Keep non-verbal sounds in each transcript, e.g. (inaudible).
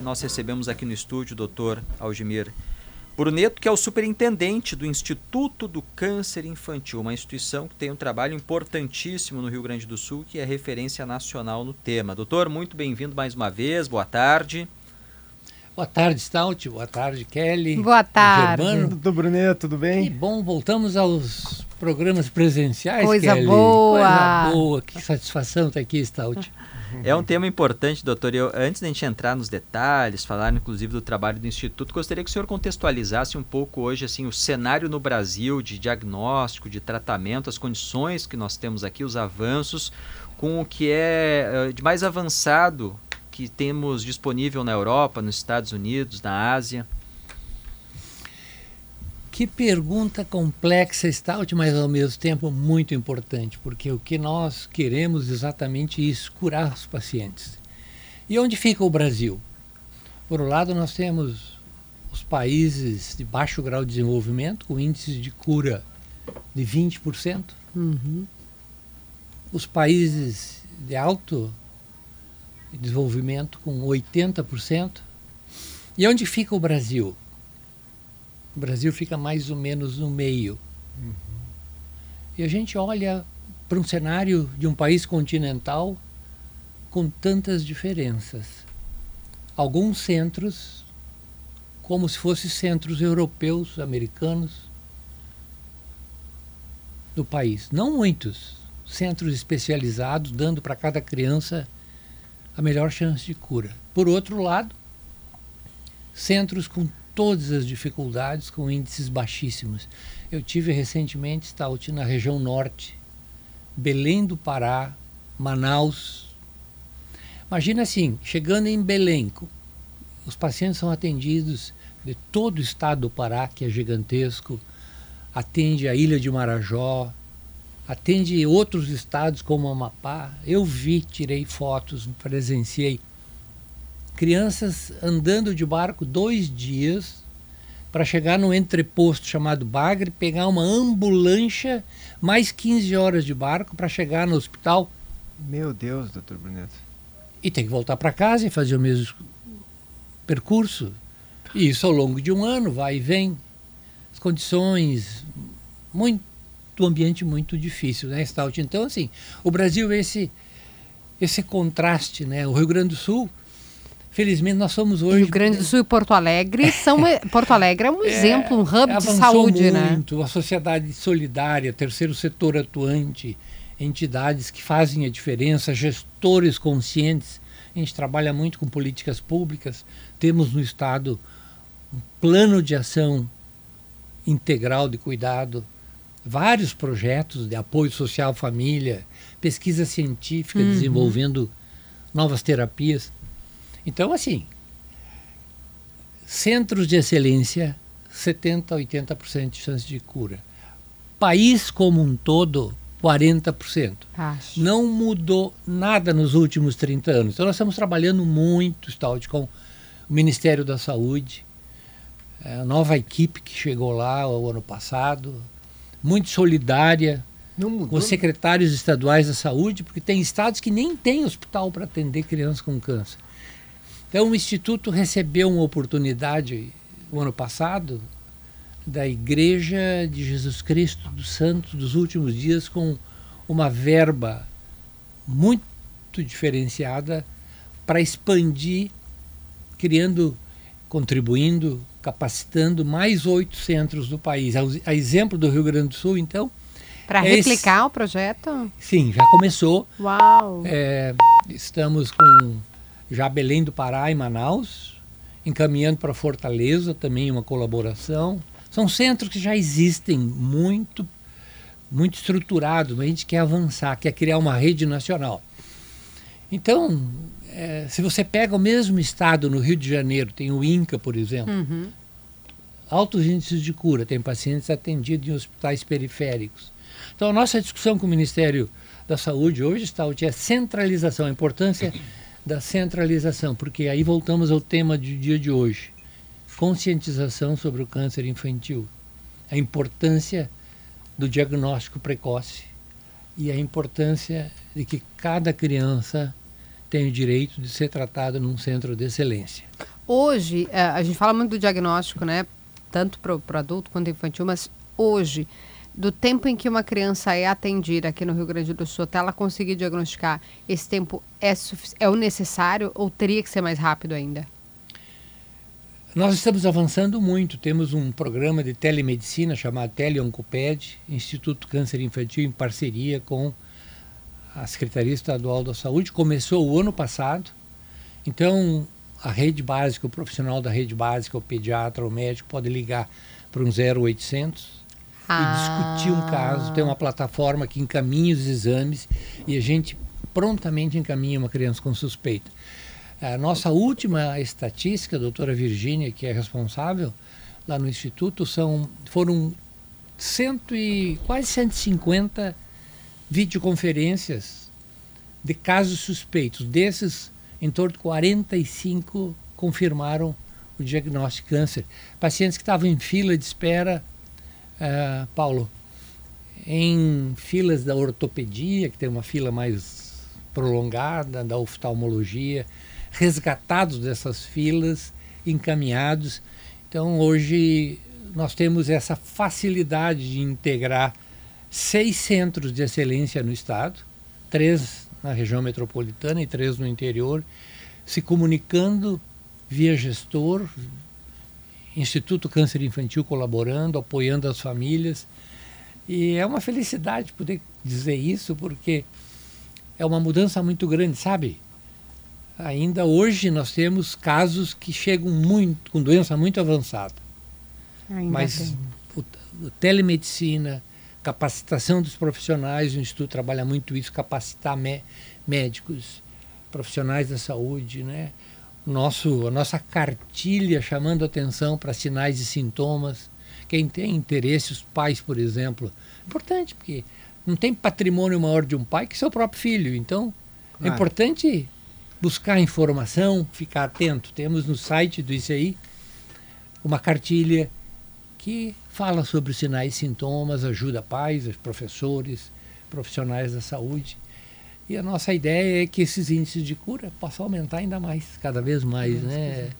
nós recebemos aqui no estúdio o doutor Algimir Bruneto, que é o superintendente do Instituto do Câncer Infantil, uma instituição que tem um trabalho importantíssimo no Rio Grande do Sul, que é referência nacional no tema. Doutor, muito bem-vindo mais uma vez, boa tarde. Boa tarde, Stout. Boa tarde, Kelly. Boa tarde. Germano. Doutor Bruneto, tudo bem? Que bom, voltamos aos programas presenciais, Coisa Kelly. boa. Coisa boa. Que satisfação estar aqui, Stout. (laughs) É um tema importante, doutor. Eu, antes da gente entrar nos detalhes, falar inclusive do trabalho do Instituto, gostaria que o senhor contextualizasse um pouco hoje assim o cenário no Brasil de diagnóstico, de tratamento, as condições que nós temos aqui, os avanços, com o que é eh, de mais avançado que temos disponível na Europa, nos Estados Unidos, na Ásia. Que pergunta complexa, Stout, mas ao mesmo tempo muito importante, porque o que nós queremos é exatamente isso, curar os pacientes. E onde fica o Brasil? Por um lado, nós temos os países de baixo grau de desenvolvimento, com índices de cura de 20%. Uhum. Os países de alto desenvolvimento, com 80%. E onde fica o Brasil? O Brasil fica mais ou menos no meio. Uhum. E a gente olha para um cenário de um país continental com tantas diferenças. Alguns centros, como se fossem centros europeus, americanos, do país. Não muitos. Centros especializados, dando para cada criança a melhor chance de cura. Por outro lado, centros com todas as dificuldades, com índices baixíssimos. Eu tive recentemente, Stout, na região norte, Belém do Pará, Manaus. Imagina assim, chegando em Belém, os pacientes são atendidos de todo o estado do Pará, que é gigantesco, atende a ilha de Marajó, atende outros estados como Amapá. Eu vi, tirei fotos, presenciei crianças andando de barco dois dias para chegar no entreposto chamado Bagre, pegar uma ambulância, mais 15 horas de barco para chegar no hospital. Meu Deus, doutor Bruneto. E tem que voltar para casa e fazer o mesmo percurso. E isso ao longo de um ano, vai e vem. As condições muito ambiente muito difícil, né, Stout? Então, assim, o Brasil esse esse contraste, né? O Rio Grande do Sul Felizmente nós somos hoje. Rio Grande do Sul e Porto Alegre são. (laughs) Porto Alegre é um é, exemplo, um hub de saúde, muito, né? Muito, a sociedade solidária, terceiro setor atuante, entidades que fazem a diferença, gestores conscientes. A gente trabalha muito com políticas públicas. Temos no Estado um plano de ação integral de cuidado, vários projetos de apoio social à família, pesquisa científica uhum. desenvolvendo novas terapias. Então, assim, centros de excelência, 70% a 80% de chance de cura. País como um todo, 40%. Acho. Não mudou nada nos últimos 30 anos. Então, nós estamos trabalhando muito, Stout, com o Ministério da Saúde, é, a nova equipe que chegou lá o ano passado, muito solidária com os secretários estaduais da saúde, porque tem estados que nem têm hospital para atender crianças com câncer. Então, o Instituto recebeu uma oportunidade o ano passado da Igreja de Jesus Cristo dos Santos dos Últimos Dias com uma verba muito diferenciada para expandir, criando, contribuindo, capacitando mais oito centros do país. A exemplo do Rio Grande do Sul, então. Para é replicar esse... o projeto? Sim, já começou. Uau! É, estamos com já Belém do Pará e Manaus, encaminhando para Fortaleza também uma colaboração. São centros que já existem muito, muito estruturados, mas a gente quer avançar, quer criar uma rede nacional. Então, é, se você pega o mesmo estado no Rio de Janeiro, tem o INCA, por exemplo, uhum. altos índices de cura, tem pacientes atendidos em hospitais periféricos. Então, a nossa discussão com o Ministério da Saúde hoje está é a centralização, a importância da centralização, porque aí voltamos ao tema do dia de hoje: conscientização sobre o câncer infantil, a importância do diagnóstico precoce e a importância de que cada criança tem o direito de ser tratada num centro de excelência. Hoje, é, a gente fala muito do diagnóstico, né? Tanto para o adulto quanto infantil, mas hoje, do tempo em que uma criança é atendida aqui no Rio Grande do Sul até ela conseguir diagnosticar, esse tempo é, é o necessário ou teria que ser mais rápido ainda? Nós estamos avançando muito. Temos um programa de telemedicina chamado Teleoncoped, Instituto Câncer Infantil, em parceria com a Secretaria Estadual da Saúde. Começou o ano passado. Então, a rede básica, o profissional da rede básica, o pediatra, o médico, pode ligar para um 0800 ah. e discutir um caso. Tem uma plataforma que encaminha os exames e a gente prontamente encaminha uma criança com suspeita. A nossa última estatística, a doutora Virgínia, que é responsável lá no Instituto, são, foram cento e, quase 150 videoconferências de casos suspeitos. Desses, em torno de 45 confirmaram o diagnóstico de câncer. Pacientes que estavam em fila de espera, uh, Paulo, em filas da ortopedia, que tem uma fila mais prolongada, da oftalmologia, resgatados dessas filas, encaminhados. Então, hoje, nós temos essa facilidade de integrar seis centros de excelência no estado, três na região metropolitana e três no interior, se comunicando via gestor, Instituto Câncer Infantil colaborando, apoiando as famílias. E é uma felicidade poder dizer isso, porque é uma mudança muito grande, sabe? ainda hoje nós temos casos que chegam muito com doença muito avançada. Ainda Mas o, o, telemedicina, capacitação dos profissionais, o Instituto trabalha muito isso, capacitar médicos, profissionais da saúde, né? Nosso, a nossa cartilha chamando atenção para sinais e sintomas. Quem tem interesse, os pais, por exemplo. Importante, porque não tem patrimônio maior de um pai que seu próprio filho. Então, é importante buscar informação, ficar atento. Temos no site do ICI uma cartilha que fala sobre os sinais e sintomas, ajuda pais, professores, profissionais da saúde. E a nossa ideia é que esses índices de cura possam aumentar ainda mais, cada vez mais, né?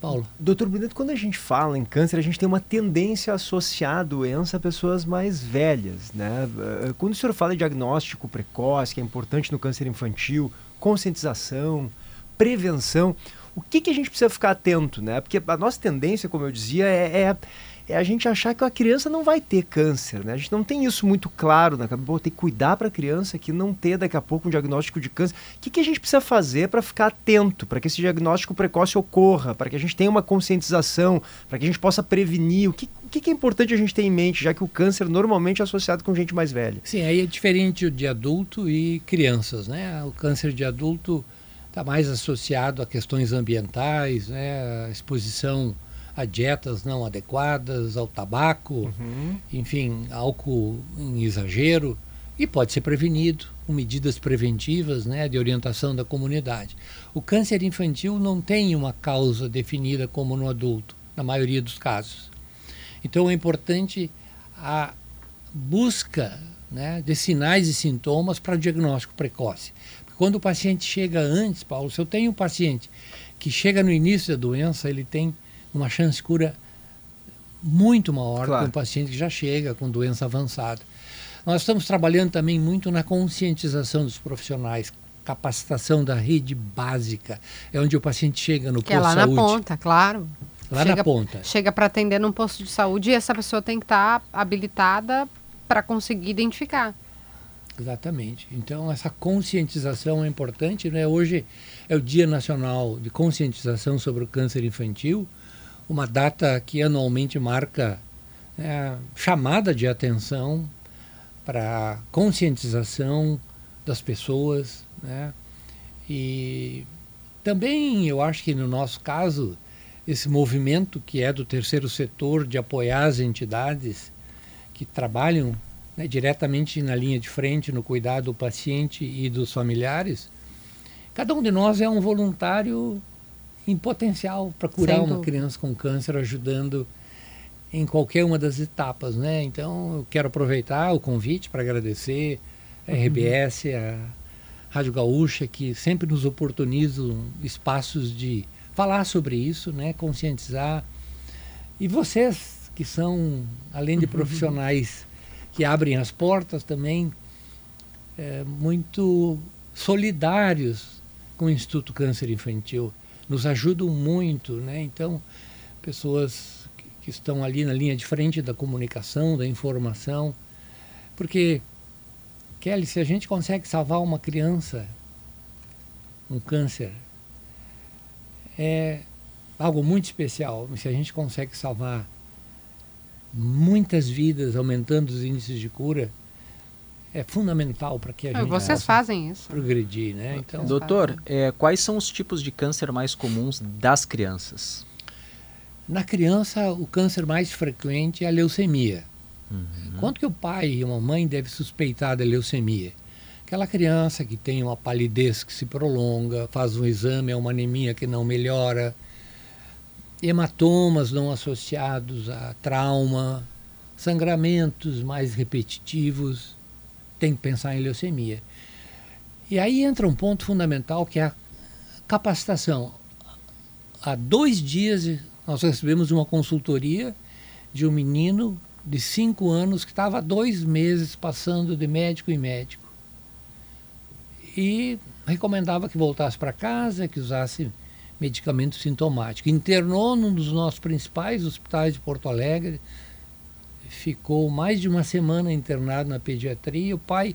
Paulo. Doutor Bruneto, quando a gente fala em câncer, a gente tem uma tendência a associar a doença a pessoas mais velhas, né? Eh, quando o senhor fala em diagnóstico precoce, que é importante no câncer infantil, conscientização, prevenção. O que, que a gente precisa ficar atento, né? Porque a nossa tendência, como eu dizia, é, é, é a gente achar que a criança não vai ter câncer, né? A gente não tem isso muito claro na cabeça. Tem que cuidar para a criança que não ter daqui a pouco um diagnóstico de câncer. O que, que a gente precisa fazer para ficar atento, para que esse diagnóstico precoce ocorra, para que a gente tenha uma conscientização, para que a gente possa prevenir? O que, o que, que é importante a gente ter em mente, já que o câncer normalmente é associado com gente mais velha? Sim, aí é diferente de adulto e crianças, né? O câncer de adulto está mais associado a questões ambientais, né? A exposição a dietas não adequadas, ao tabaco, uhum. enfim, álcool em exagero, e pode ser prevenido com medidas preventivas né, de orientação da comunidade. O câncer infantil não tem uma causa definida como no adulto, na maioria dos casos. Então é importante a busca né, de sinais e sintomas para diagnóstico precoce. Porque quando o paciente chega antes, Paulo, se eu tenho um paciente que chega no início da doença, ele tem uma chance de cura muito maior claro. que um paciente que já chega com doença avançada. Nós estamos trabalhando também muito na conscientização dos profissionais, capacitação da rede básica, é onde o paciente chega no que é posto de saúde. é lá na ponta, claro. Lá chega, na ponta. Chega para atender num posto de saúde e essa pessoa tem que estar tá habilitada para conseguir identificar. Exatamente. Então essa conscientização é importante, né? Hoje é o Dia Nacional de Conscientização sobre o Câncer Infantil uma data que anualmente marca é, chamada de atenção para conscientização das pessoas, né? E também eu acho que no nosso caso esse movimento que é do terceiro setor de apoiar as entidades que trabalham né, diretamente na linha de frente no cuidado do paciente e dos familiares, cada um de nós é um voluntário em potencial para curar uma criança com câncer, ajudando em qualquer uma das etapas, né? Então, eu quero aproveitar o convite para agradecer a uhum. RBS, a Rádio Gaúcha, que sempre nos oportunizam espaços de falar sobre isso, né, conscientizar. E vocês que são, além de profissionais que abrem as portas também, é, muito solidários com o Instituto Câncer Infantil. Nos ajudam muito, né? Então, pessoas que estão ali na linha de frente da comunicação, da informação. Porque, Kelly, se a gente consegue salvar uma criança, um câncer, é algo muito especial. Se a gente consegue salvar muitas vidas, aumentando os índices de cura, é fundamental para que a gente vocês fazem isso progredir, né? Então, doutor, é, quais são os tipos de câncer mais comuns das crianças? Na criança, o câncer mais frequente é a leucemia. Uhum. Quanto que o pai e uma mãe devem suspeitar da leucemia? Aquela criança que tem uma palidez que se prolonga, faz um exame, é uma anemia que não melhora, hematomas não associados a trauma, sangramentos mais repetitivos, tem que pensar em leucemia. E aí entra um ponto fundamental que é a capacitação. Há dois dias nós recebemos uma consultoria de um menino de cinco anos que estava dois meses passando de médico em médico. E recomendava que voltasse para casa, que usasse medicamento sintomático. Internou num dos nossos principais hospitais de Porto Alegre, ficou mais de uma semana internado na pediatria. O pai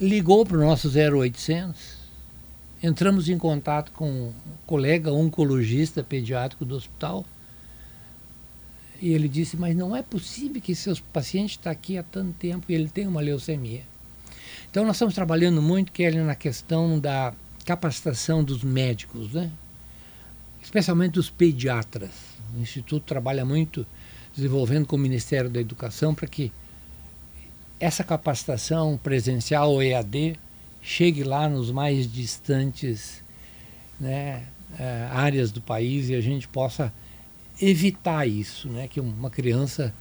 ligou para o nosso 0800, entramos em contato com um colega oncologista pediátrico do hospital. E ele disse: Mas não é possível que seu paciente está aqui há tanto tempo e ele tem uma leucemia. Então, nós estamos trabalhando muito, Kelly, na questão da capacitação dos médicos, né? especialmente dos pediatras. O Instituto trabalha muito desenvolvendo com o Ministério da Educação para que essa capacitação presencial ou EAD chegue lá nos mais distantes né, eh, áreas do país e a gente possa evitar isso, né, que uma criança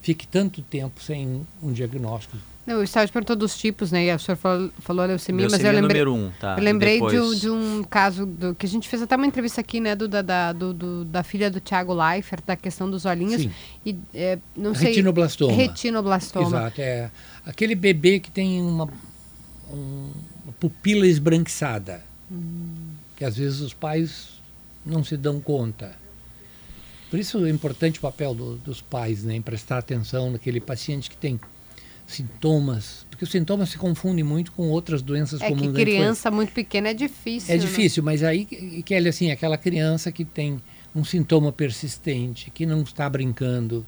fique tanto tempo sem um diagnóstico não, o estágio perguntou dos tipos, né? E a senhora falou, falou leucemia, leucemia mas eu lembrei. Número um, tá. Eu lembrei de um, de um, caso do, que a gente fez até uma entrevista aqui, né? Do, da, do, do, da filha do Tiago Leifert, da questão dos olhinhos. Sim. E, é, não sei, retinoblastoma. Retinoblastoma. Exato. É aquele bebê que tem uma, um, uma pupila esbranquiçada. Hum. Que às vezes os pais não se dão conta. Por isso é importante o papel do, dos pais, né? Em prestar atenção naquele paciente que tem sintomas, porque os sintomas se confundem muito com outras doenças é comuns. É que criança muito pequena é difícil. É né? difícil, mas aí, Kelly, assim, aquela criança que tem um sintoma persistente, que não está brincando,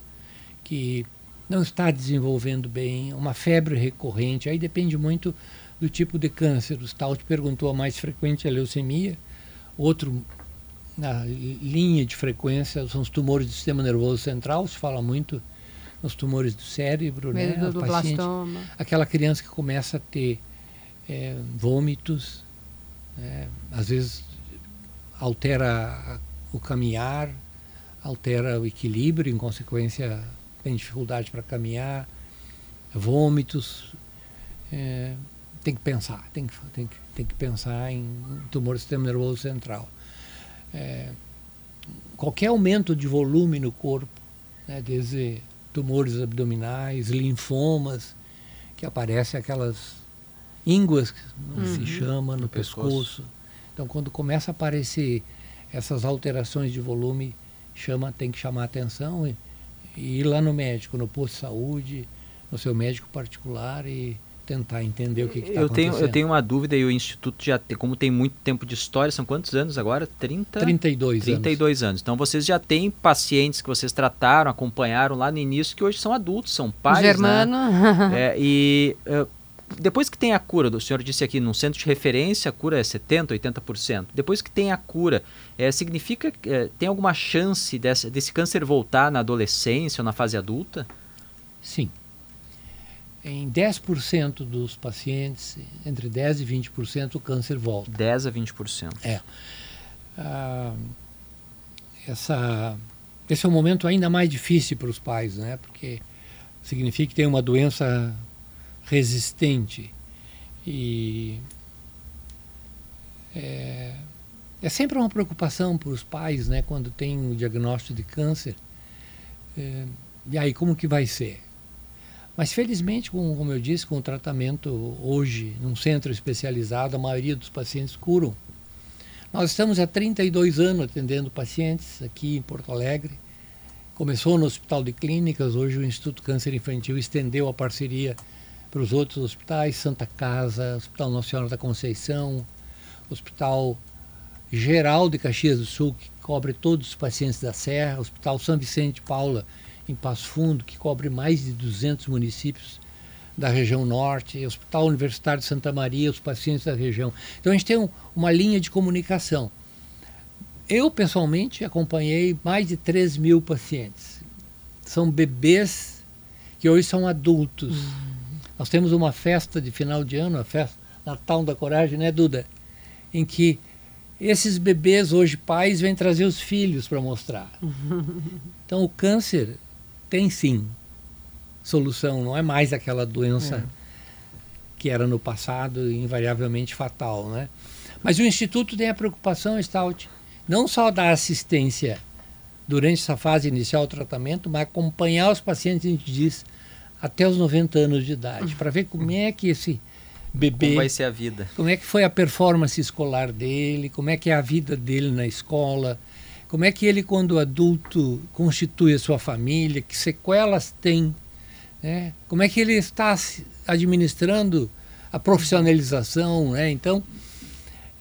que não está desenvolvendo bem, uma febre recorrente, aí depende muito do tipo de câncer. O Stout perguntou a mais frequente é a leucemia, outro na linha de frequência são os tumores do sistema nervoso central, se fala muito nos tumores do cérebro, né? Do paciente, aquela criança que começa a ter é, vômitos, né? às vezes altera o caminhar, altera o equilíbrio, em consequência tem dificuldade para caminhar, vômitos. É, tem que pensar, tem que, tem, que, tem que pensar em tumor do sistema nervoso central. É, qualquer aumento de volume no corpo, né, desde tumores abdominais, linfomas, que aparecem aquelas ínguas, que uhum. se chama, no, no pescoço. pescoço. Então, quando começa a aparecer essas alterações de volume, chama, tem que chamar atenção e, e ir lá no médico, no posto de saúde, no seu médico particular e tentar entender o que está acontecendo. Tenho, eu tenho uma dúvida e o Instituto já tem, como tem muito tempo de história, são quantos anos agora? 30? 32, 32 anos. anos. Então vocês já têm pacientes que vocês trataram, acompanharam lá no início, que hoje são adultos, são pais. Né? Germano. Né? (laughs) é, e uh, depois que tem a cura, o senhor disse aqui, num centro de referência a cura é 70%, 80%. Depois que tem a cura, é, significa que é, tem alguma chance desse, desse câncer voltar na adolescência ou na fase adulta? Sim em 10% dos pacientes, entre 10% e 20%, o câncer volta. 10% a 20%. É. Ah, essa, esse é um momento ainda mais difícil para os pais, né? porque significa que tem uma doença resistente. E é, é sempre uma preocupação para os pais, né, quando tem um diagnóstico de câncer. É, e aí, como que vai ser? Mas felizmente, com, como eu disse, com o tratamento hoje num centro especializado, a maioria dos pacientes curam. Nós estamos há 32 anos atendendo pacientes aqui em Porto Alegre. Começou no Hospital de Clínicas, hoje o Instituto Câncer Infantil estendeu a parceria para os outros hospitais, Santa Casa, Hospital Senhora da Conceição, Hospital Geral de Caxias do Sul, que cobre todos os pacientes da Serra, Hospital São Vicente Paula, em Passo Fundo, que cobre mais de 200 municípios da região norte, Hospital Universitário de Santa Maria, os pacientes da região. Então a gente tem um, uma linha de comunicação. Eu, pessoalmente, acompanhei mais de 3 mil pacientes. São bebês que hoje são adultos. Uhum. Nós temos uma festa de final de ano, a festa Natal da Coragem, né, Duda? Em que esses bebês, hoje pais, vêm trazer os filhos para mostrar. Uhum. Então o câncer tem sim solução, não é mais aquela doença é. que era no passado invariavelmente fatal, né? Mas o Instituto tem a preocupação, Stout, não só da assistência durante essa fase inicial do tratamento, mas acompanhar os pacientes, a gente diz, até os 90 anos de idade, para ver como é que esse bebê... Como vai ser a vida. Como é que foi a performance escolar dele, como é que é a vida dele na escola, como é que ele, quando adulto, constitui a sua família, que sequelas tem né? Como é que ele está administrando a profissionalização? Né? Então,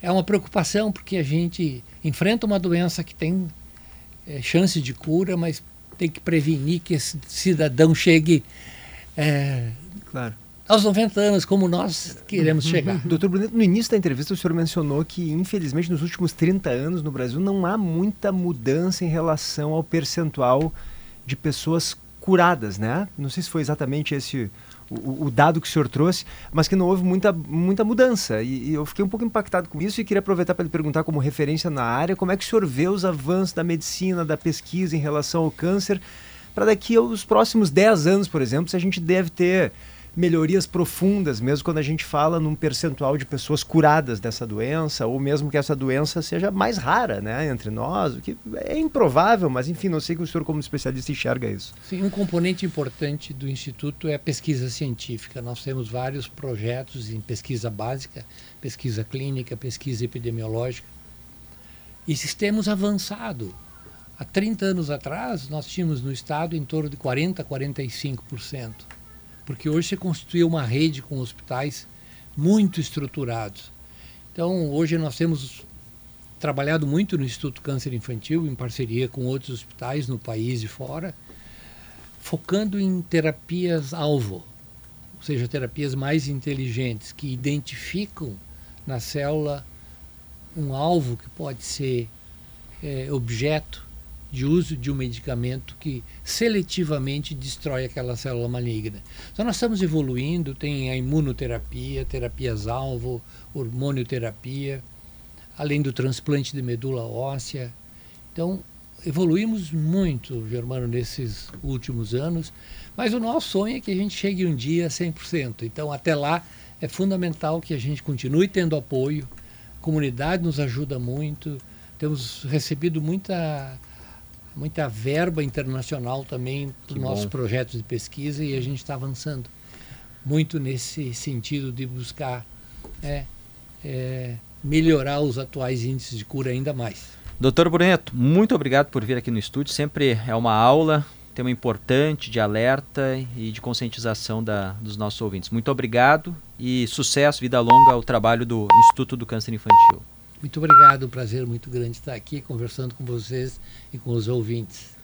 é uma preocupação porque a gente enfrenta uma doença que tem é, chance de cura, mas tem que prevenir que esse cidadão chegue é, claro. Aos 90 anos, como nós queremos uhum. chegar. Doutor Bruneto, no início da entrevista o senhor mencionou que, infelizmente, nos últimos 30 anos no Brasil não há muita mudança em relação ao percentual de pessoas curadas, né? Não sei se foi exatamente esse o, o, dado que o senhor trouxe, mas que não houve muita, muita mudança. E, e eu fiquei um pouco impactado com isso e queria aproveitar para lhe perguntar, como referência na área, como é que o senhor vê os avanços da medicina, da pesquisa em relação ao câncer, para daqui aos próximos 10 anos, por exemplo, se a gente deve ter melhorias profundas, mesmo quando a gente fala num percentual de pessoas curadas dessa doença, ou mesmo que essa doença seja mais rara né, entre nós, o que é improvável, mas enfim, não sei que o senhor, como especialista, enxerga isso. Sim, um componente importante do Instituto é a pesquisa científica. Nós temos vários projetos em pesquisa básica, pesquisa clínica, pesquisa epidemiológica, e temos avançado. Há 30 anos atrás, nós tínhamos no estado em torno de 40% a 45% porque hoje se constituiu uma rede com hospitais muito estruturados. Então, hoje nós temos trabalhado muito no Instituto Câncer Infantil, em parceria com outros hospitais no país e fora, focando em terapias-alvo, ou seja, terapias mais inteligentes, que identificam na célula um alvo que pode ser é, objeto de uso de um medicamento que seletivamente destrói aquela célula maligna. Então nós estamos evoluindo, tem a imunoterapia, terapias-alvo, hormonioterapia, além do transplante de medula óssea. Então evoluímos muito, Germano, nesses últimos anos, mas o nosso sonho é que a gente chegue um dia a 100%. Então até lá é fundamental que a gente continue tendo apoio, a comunidade nos ajuda muito, temos recebido muita muita verba internacional também para os nossos projetos de pesquisa e a gente está avançando muito nesse sentido de buscar é, é, melhorar os atuais índices de cura ainda mais. Doutor Bruneto, muito obrigado por vir aqui no estúdio. Sempre é uma aula, tema importante de alerta e de conscientização da, dos nossos ouvintes. Muito obrigado e sucesso, vida longa ao trabalho do Instituto do Câncer Infantil. Muito obrigado, um prazer muito grande estar aqui conversando com vocês e com os ouvintes.